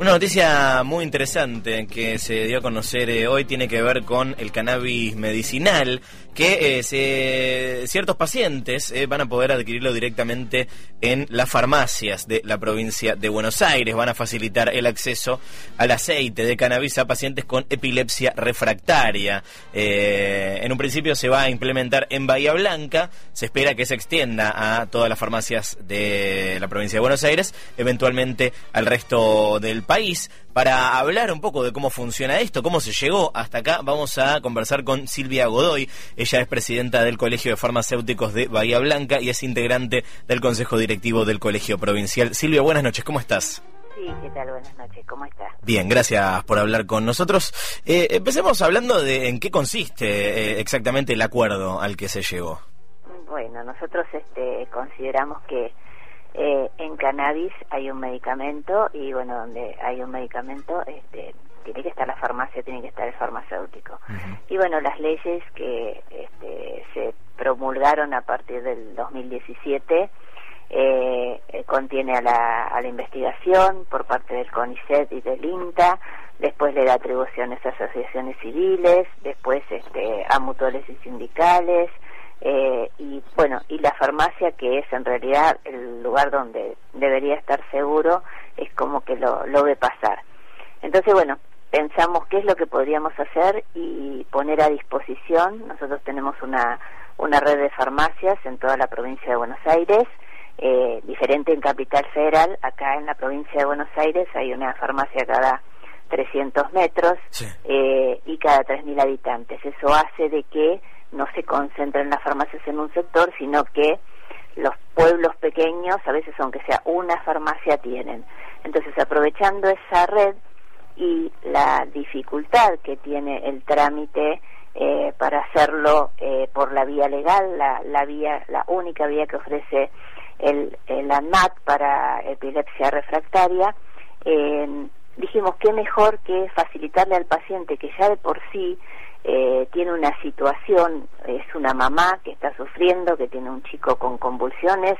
Una noticia muy interesante que se dio a conocer eh, hoy tiene que ver con el cannabis medicinal, que eh, ciertos pacientes eh, van a poder adquirirlo directamente en las farmacias de la provincia de Buenos Aires. Van a facilitar el acceso al aceite de cannabis a pacientes con epilepsia refractaria. en un principio se va a implementar en Bahía Blanca, se espera que se extienda a todas las farmacias de la provincia de Buenos Aires, eventualmente al resto del país. Para hablar un poco de cómo funciona esto, cómo se llegó hasta acá, vamos a conversar con Silvia Godoy. Ella es presidenta del Colegio de Farmacéuticos de Bahía Blanca y es integrante del Consejo Directivo del Colegio Provincial. Silvia, buenas noches, ¿cómo estás? Sí, ¿qué tal? Buenas noches, ¿cómo estás? Bien, gracias por hablar con nosotros. Eh, empecemos hablando de en qué consiste eh, exactamente el acuerdo al que se llegó. Bueno, nosotros este, consideramos que eh, en cannabis hay un medicamento y bueno, donde hay un medicamento, este, tiene que estar la farmacia, tiene que estar el farmacéutico. Y bueno, las leyes que este, se promulgaron a partir del 2017 eh, eh, contiene a la, a la investigación por parte del CONICET y del INTA, después le da atribuciones a asociaciones civiles, después este, a mutuales y sindicales, eh, y bueno, y la farmacia que es en realidad el lugar donde debería estar seguro, es como que lo, lo ve pasar. Entonces, bueno, pensamos qué es lo que podríamos hacer y poner a disposición. Nosotros tenemos una, una red de farmacias en toda la provincia de Buenos Aires, eh, diferente en Capital Federal. Acá en la provincia de Buenos Aires hay una farmacia cada 300 metros eh, y cada 3.000 habitantes. Eso hace de que no se concentren las farmacias en un sector, sino que los pueblos pequeños, a veces aunque sea una farmacia, tienen. Entonces, aprovechando esa red y la dificultad que tiene el trámite eh, para hacerlo eh, por la vía legal, la, la, vía, la única vía que ofrece el, el ANMAT para epilepsia refractaria, eh, dijimos que mejor que facilitarle al paciente que ya de por sí eh, tiene una situación, es una mamá que está sufriendo, que tiene un chico con convulsiones,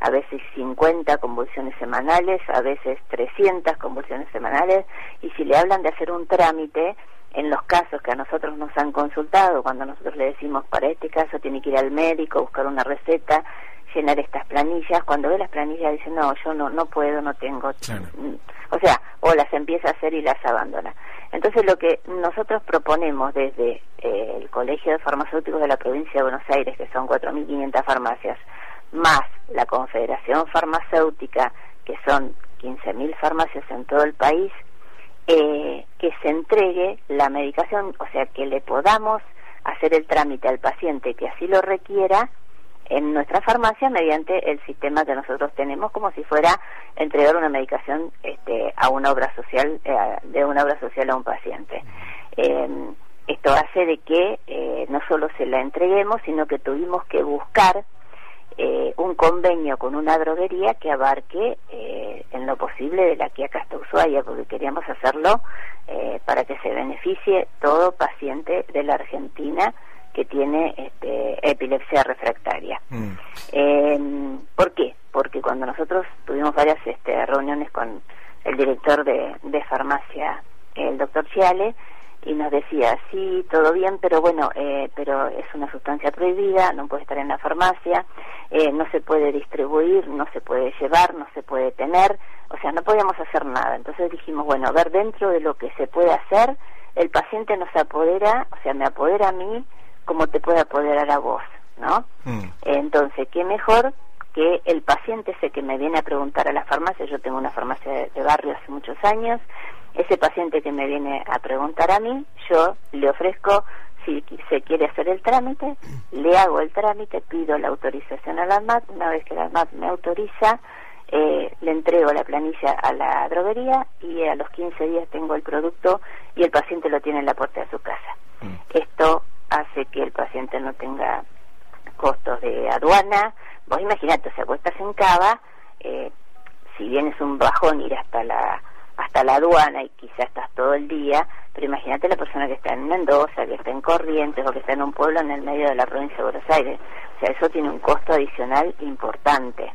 a veces 50 convulsiones semanales, a veces 300 convulsiones semanales, y si le hablan de hacer un trámite, en los casos que a nosotros nos han consultado, cuando nosotros le decimos para este caso tiene que ir al médico, buscar una receta, llenar estas planillas, cuando ve las planillas dice no, yo no, no puedo, no tengo, o sea, o las empieza a hacer y las abandona. Entonces lo que nosotros proponemos desde eh, el Colegio de Farmacéuticos de la provincia de Buenos Aires, que son 4.500 farmacias, más la Confederación Farmacéutica, que son 15.000 farmacias en todo el país, eh, que se entregue la medicación, o sea, que le podamos hacer el trámite al paciente que así lo requiera en nuestra farmacia mediante el sistema que nosotros tenemos como si fuera entregar una medicación este, a una obra social eh, de una obra social a un paciente. Em, esto hace de que eh, no solo se la entreguemos sino que tuvimos que buscar eh, un convenio con una droguería que abarque en lo posible de la que acá está Ushuaia porque queríamos hacerlo para que se beneficie todo paciente de la Argentina que tiene este, epilepsia refractaria. Mm. Eh, ¿Por qué? Porque cuando nosotros tuvimos varias este, reuniones con el director de, farmacia, el doctor Chiale, y nos decía, sí, todo bien, pero bueno, eh, pero es una sustancia prohibida, no puede estar en la farmacia, eh, no se puede distribuir, no se puede llevar, no se puede tener, o sea, no podíamos hacer nada. Entonces dijimos, bueno, a ver, dentro de lo que se puede hacer, el paciente nos apodera, o sea, me apodera a mí como te puede apoderar a vos, ¿no? Mm. Entonces, ¿qué mejor que el paciente ese que me viene a preguntar a la farmacia? Yo tengo una farmacia de, barrio hace muchos años. Ese paciente que me viene a preguntar a mí, yo le ofrezco si se quiere hacer el trámite, le hago el trámite, pido la autorización a la AMAT, una vez que la AMAT me autoriza, eh, le entrego la planilla a la droguería y a los 15 días tengo el producto y el paciente lo tiene en la puerta de su casa. Que el paciente no tenga costos de aduana. Vos imaginate, se acuestas en cava, eh, si bien es un bajón ir hasta la hasta la aduana y quizás estás todo el día, pero imagínate la persona que está en Mendoza, que está en Corrientes o que está en un pueblo en el medio de la provincia de Buenos Aires. O sea, eso tiene un costo adicional importante.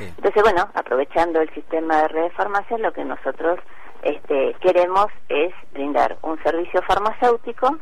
Entonces, bueno, aprovechando el sistema de red de farmacias, lo que nosotros este, queremos es brindar un servicio farmacéutico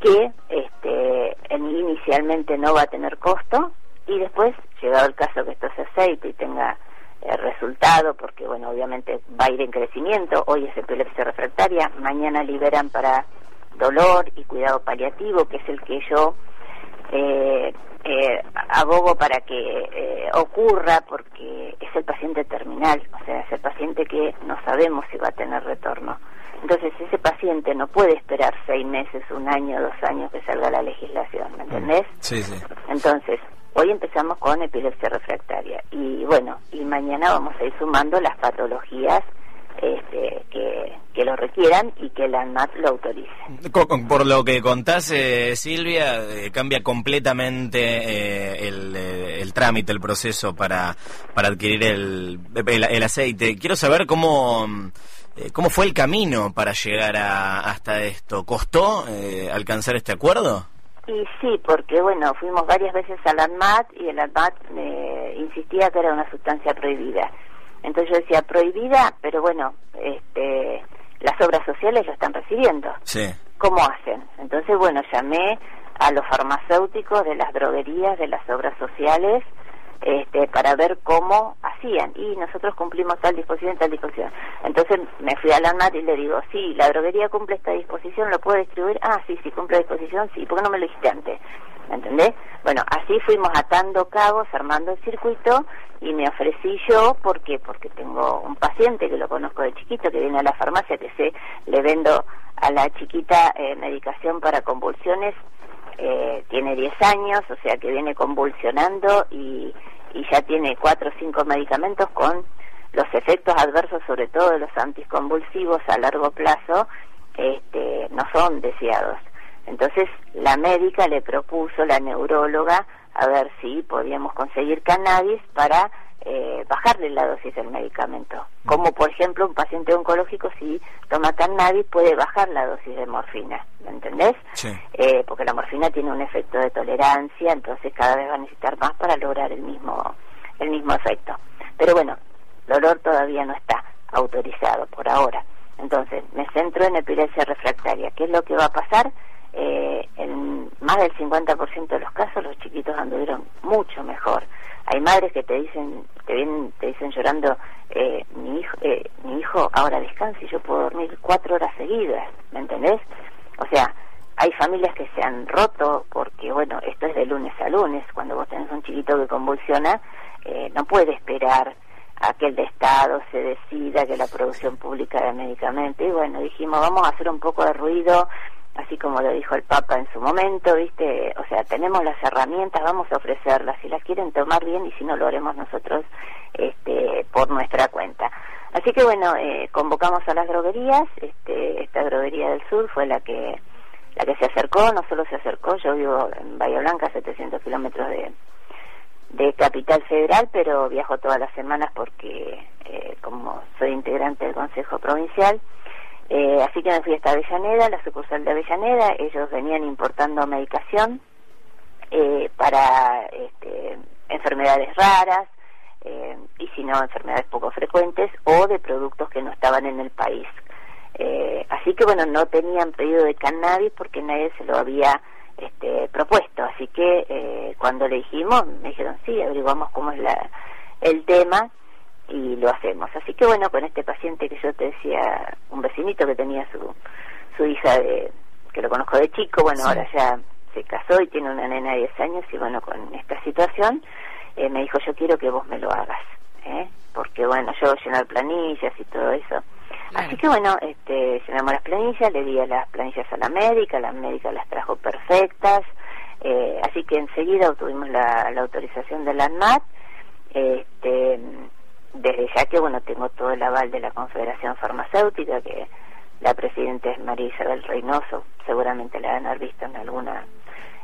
que este, inicialmente no va a tener costo y después, llegado el caso que esto se aceite y tenga el resultado, porque bueno, obviamente va a ir en crecimiento, hoy es epilepsia refractaria, mañana liberan para dolor y cuidado paliativo, que es el que yo eh, eh, abogo para que eh, ocurra, porque es el paciente terminal, o sea, es el paciente que no sabemos si va a tener retorno. Entonces ese paciente no puede esperar seis meses, un año, dos años que salga la legislación, ¿me entendés? Sí, sí. Entonces, Hoy empezamos con epilepsia refractaria y bueno, y mañana vamos a ir sumando las patologías este, que, que, lo requieran y que la ANMAT lo autorice. Por lo que contás, eh, Silvia, eh, cambia completamente eh, el, el, trámite, el proceso para, para adquirir el, el, aceite. Quiero saber cómo... ¿Cómo fue el camino para llegar a, hasta esto? ¿Costó alcanzar este acuerdo? Y sí, porque bueno, fuimos varias veces al ANMAT y el ANMAT me insistía que era una sustancia prohibida. Entonces yo decía, prohibida, pero bueno, este, las obras sociales lo están recibiendo. Sí. ¿Cómo hacen? Entonces, bueno, llamé a los farmacéuticos de las droguerías, de las obras sociales, este, para ver cómo hacían. Y nosotros cumplimos tal disposición, tal disposición. Entonces me fui a la y le digo, sí, la droguería cumple esta disposición, ¿lo puedo distribuir? Ah, sí, sí, cumple disposición, sí, ¿por qué no me lo dijiste antes? ¿Me entendés? Bueno, así fuimos atando cabos, armando el circuito y me ofrecí yo, ¿por qué? Porque tengo un paciente que lo conozco de chiquito, que viene a la farmacia, que sé, le vendo a la chiquita eh, medicación para convulsiones, eh, tiene 10 años, o sea que viene convulsionando y y ya tiene cuatro o cinco medicamentos con los efectos adversos, sobre todo de los anticonvulsivos a largo plazo, este, no son deseados. Entonces la médica le propuso, la neuróloga, a ver si podíamos conseguir cannabis para eh, bajarle la dosis del medicamento. Como por ejemplo un paciente oncológico si toma cannabis puede bajar la dosis de morfina, ¿me entendés? Eh, porque la morfina tiene un efecto de tolerancia, entonces cada vez va a necesitar más para lograr el mismo el mismo efecto. Pero bueno, el dolor todavía no está autorizado por ahora. Entonces, me centro en epilepsia refractaria. ¿Qué es lo que va a pasar? Eh, en más del 50% de los casos los chiquitos anduvieron mucho mejor. Hay madres que te dicen te vienen te dicen llorando eh, mi hijo eh, mi hijo ahora descansa y yo puedo dormir cuatro horas seguidas ¿me entendés? o sea hay familias que se han roto porque bueno esto es de lunes a lunes. Cuando vos tenés un chiquito que convulsiona eh, no puede esperar a que el de Estado se decida que la producción pública de medicamentos. Y bueno dijimos vamos a hacer un poco de ruido así como lo dijo el Papa en su momento, ¿viste? O sea, tenemos las herramientas, vamos a ofrecerlas, si las quieren tomar bien y si no lo haremos nosotros este, por nuestra cuenta. Así que bueno, eh, convocamos a las droguerías, este, esta droguería del sur fue la que la que se acercó, no solo se acercó, yo vivo en Bahía Blanca, 700 kilómetros de, de Capital Federal, pero viajo todas las semanas porque eh, como soy integrante del Consejo Provincial, eh, así que me fui hasta Avellaneda, la sucursal de Avellaneda, ellos venían importando medicación eh, para este, enfermedades raras eh, y si no enfermedades poco frecuentes o de productos que no estaban en el país. así que bueno, no tenían pedido de cannabis porque nadie se lo había este, propuesto, así que cuando le dijimos me dijeron sí, averiguamos cómo es la, el tema y lo hacemos. Así que bueno, con este paciente que yo te decía, un vecinito que tenía su, su hija de, que lo conozco de chico, bueno, ahora ya se casó y tiene una nena de 10 años y bueno, con esta situación eh, me dijo, yo quiero que vos me lo hagas, ¿eh? porque bueno, yo llenar planillas y todo eso. Así que bueno, este, llenamos las planillas, le di a las planillas a la médica, la médica las trajo perfectas, eh, así que enseguida obtuvimos la, la autorización de la ANMAT, este, desde ya que bueno tengo todo el aval de la Confederación Farmacéutica que la presidenta es María Isabel Reynoso seguramente la han visto en alguna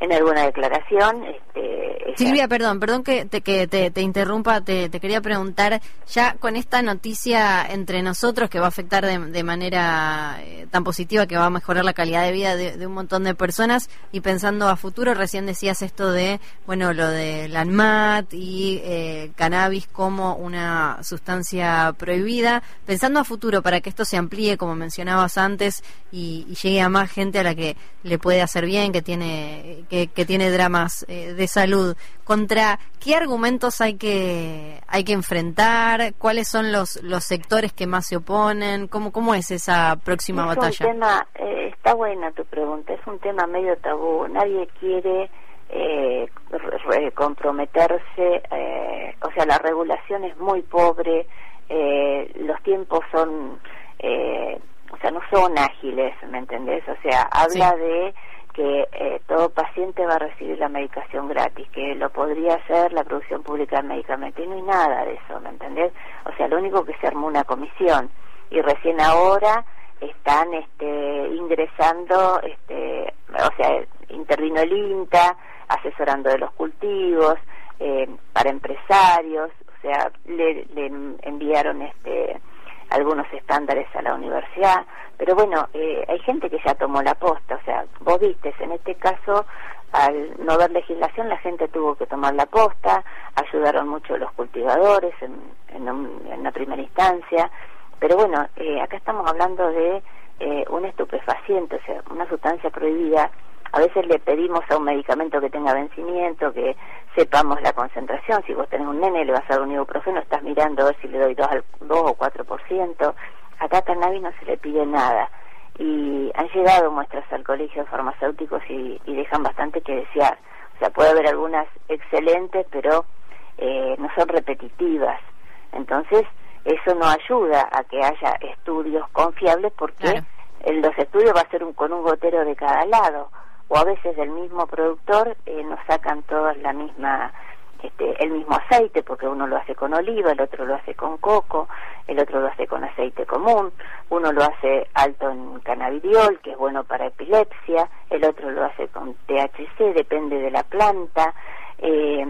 en alguna declaración. Este, Silvia, perdón, perdón que te, que te, interrumpa, te, quería preguntar, ya con esta noticia entre nosotros que va a afectar de, manera eh, tan positiva, que va a mejorar la calidad de vida de, un montón de personas, y pensando a futuro, recién decías esto de, bueno, lo de la ANMAT y eh, cannabis como una sustancia prohibida, pensando a futuro para que esto se amplíe, como mencionabas antes, y llegue a más gente a la que le puede hacer bien, que tiene que, tiene dramas eh, de salud. ¿Contra qué argumentos hay que, hay que enfrentar? ¿Cuáles son los, los sectores que más se oponen? ¿Cómo, cómo es esa próxima batalla? Un tema, eh, está buena tu pregunta, es un tema medio tabú. Nadie quiere eh, comprometerse, o sea, la regulación es muy pobre, los tiempos son o sea, no son ágiles, ¿me entendés? O sea, habla de que eh, todo paciente va a recibir la medicación gratis, que lo podría hacer la producción pública de medicamentos, y no hay nada de eso, ¿me entendés? O sea, lo único que se armó una comisión, y recién ahora están este, ingresando, este, o sea, intervino el INTA, asesorando de los cultivos, eh, para empresarios, o sea, le, le enviaron este algunos estándares a la universidad, pero bueno, eh, hay gente que ya tomó la posta, o sea, vos viste, en este caso, al no haber legislación, la gente tuvo que tomar la posta, ayudaron mucho los cultivadores en, en, la primera instancia, pero bueno, eh, acá estamos hablando de eh, un estupefaciente, o sea, una sustancia prohibida a veces le pedimos a un medicamento que tenga vencimiento, que sepamos la concentración. Si vos tenés un nene, le vas a dar un ibuprofeno, estás mirando a ver si le doy 2, o 4%. Acá a cannabis no se le pide nada. Y han llegado muestras al colegio de farmacéuticos y, dejan bastante que desear. O sea, puede haber algunas excelentes, pero eh, no son repetitivas. Entonces, eso no ayuda a que haya estudios confiables porque los estudios va a ser un, con un gotero de cada lado o a veces del mismo productor eh, nos sacan todos la misma este, el mismo aceite porque uno lo hace con oliva, el otro lo hace con coco, el otro lo hace con aceite común, uno lo hace alto en cannabidiol que es bueno para epilepsia, el otro lo hace con THC, depende de la planta, eh,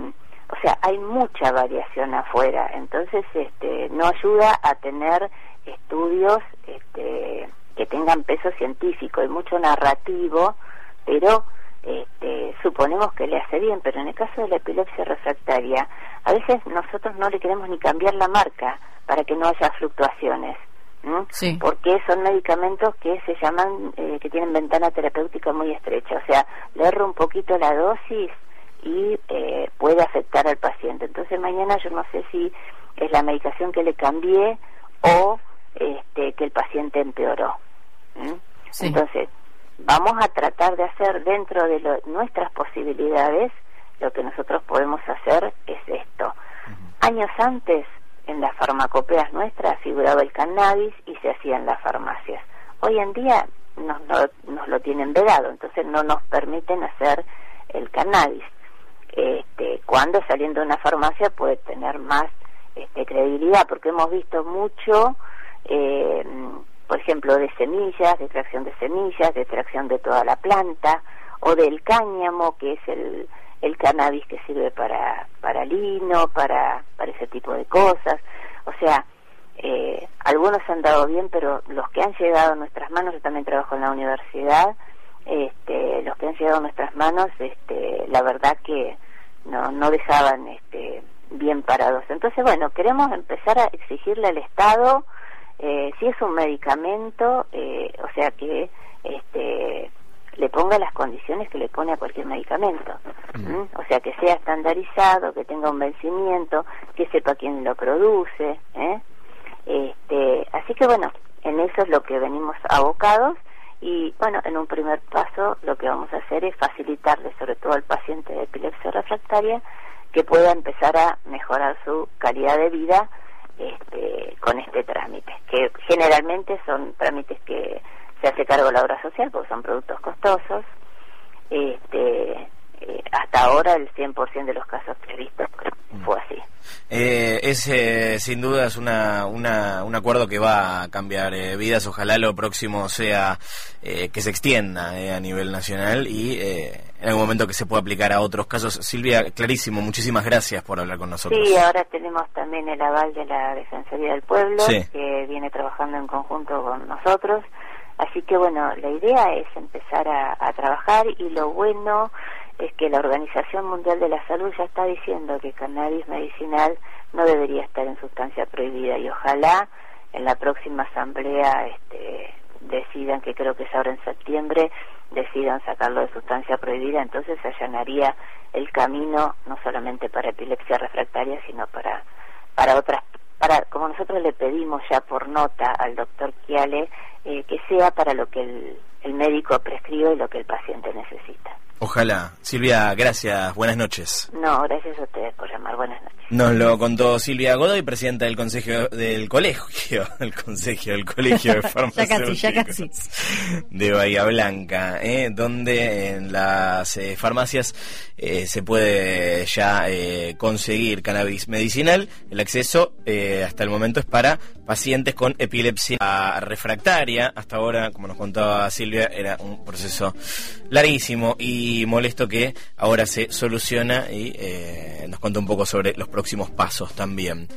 o sea, hay mucha variación afuera, entonces este, no ayuda a tener estudios este, que tengan peso científico, hay mucho narrativo pero este, suponemos que le hace bien, pero en el caso de la epilepsia refractaria, a veces nosotros no le queremos ni cambiar la marca para que no haya fluctuaciones. porque son medicamentos que se llaman, eh, que tienen ventana terapéutica muy estrecha, o sea, le erro un poquito la dosis y eh, puede afectar al paciente. Entonces mañana yo no sé si es la medicación que le cambié o este, que el paciente empeoró. Entonces, vamos a tratar de hacer dentro de nuestras posibilidades lo que nosotros podemos hacer es esto. Años antes, en las farmacopeas nuestras figuraba el cannabis y se hacía en las farmacias. Hoy en día nos, nos lo tienen vedado, entonces no nos permiten hacer el cannabis. Este, cuando saliendo de una farmacia puede tener más este, credibilidad, porque hemos visto mucho eh, por ejemplo, de semillas, de extracción de semillas, de extracción de toda la planta, o del cáñamo, que es el, el cannabis que sirve para, para lino, para, para ese tipo de cosas. O sea, eh, algunos han dado bien, pero los que han llegado a nuestras manos, yo también trabajo en la universidad, este, los que han llegado a nuestras manos, este, la verdad que no, no dejaban este, bien parados. Entonces, bueno, queremos empezar a exigirle al Estado eh, si es un medicamento, eh, o sea que este, le ponga las condiciones que le pone a cualquier medicamento. Mm. O sea, que sea estandarizado, que tenga un vencimiento, que sepa quién lo produce. ¿eh? Este, así que bueno, en eso es lo que venimos abocados y bueno, en un primer paso lo que vamos a hacer es facilitarle, sobre todo al paciente de epilepsia refractaria, que pueda empezar a mejorar su calidad de vida este, con este trámite, que generalmente son trámites que se hace cargo la obra social porque son productos costosos. Este, eh, hasta ahora el 100% de los casos previstos fue así. Eh, es eh, sin duda es una, una, un acuerdo que va a cambiar eh, vidas. Ojalá lo próximo sea que se extienda a nivel nacional y en algún momento que se pueda aplicar a otros casos. Silvia, clarísimo, muchísimas gracias por hablar con nosotros. Sí, ahora tenemos también el aval de la Defensoría del Pueblo que viene trabajando en conjunto con nosotros. Así que bueno, la idea es empezar a trabajar y lo bueno es que la Organización Mundial de la Salud ya está diciendo que cannabis medicinal no debería estar en sustancia prohibida y ojalá en la próxima asamblea este, decidan, que creo que es ahora en septiembre, decidan sacarlo de sustancia prohibida, entonces allanaría el camino no solamente para epilepsia refractaria, sino para, para otras, para, como nosotros le pedimos ya por nota al doctor Chiale, eh, que sea para lo que el, el médico prescribe y lo que el paciente necesita. Ojalá. Silvia, gracias. Buenas noches. No, gracias a ustedes por llamar. Buenas noches. Nos lo contó Silvia Godoy, presidenta del consejo del colegio, el consejo del colegio de farmacéuticos ya casi, ya casi. de Bahía Blanca, ¿eh? donde en las eh, farmacias eh, se puede ya conseguir cannabis medicinal. El acceso hasta el momento es para pacientes con epilepsia refractaria. Hasta ahora, como nos contaba Silvia, era un proceso larguísimo y molesto que ahora se soluciona y nos contó un poco sobre los próximos pasos también.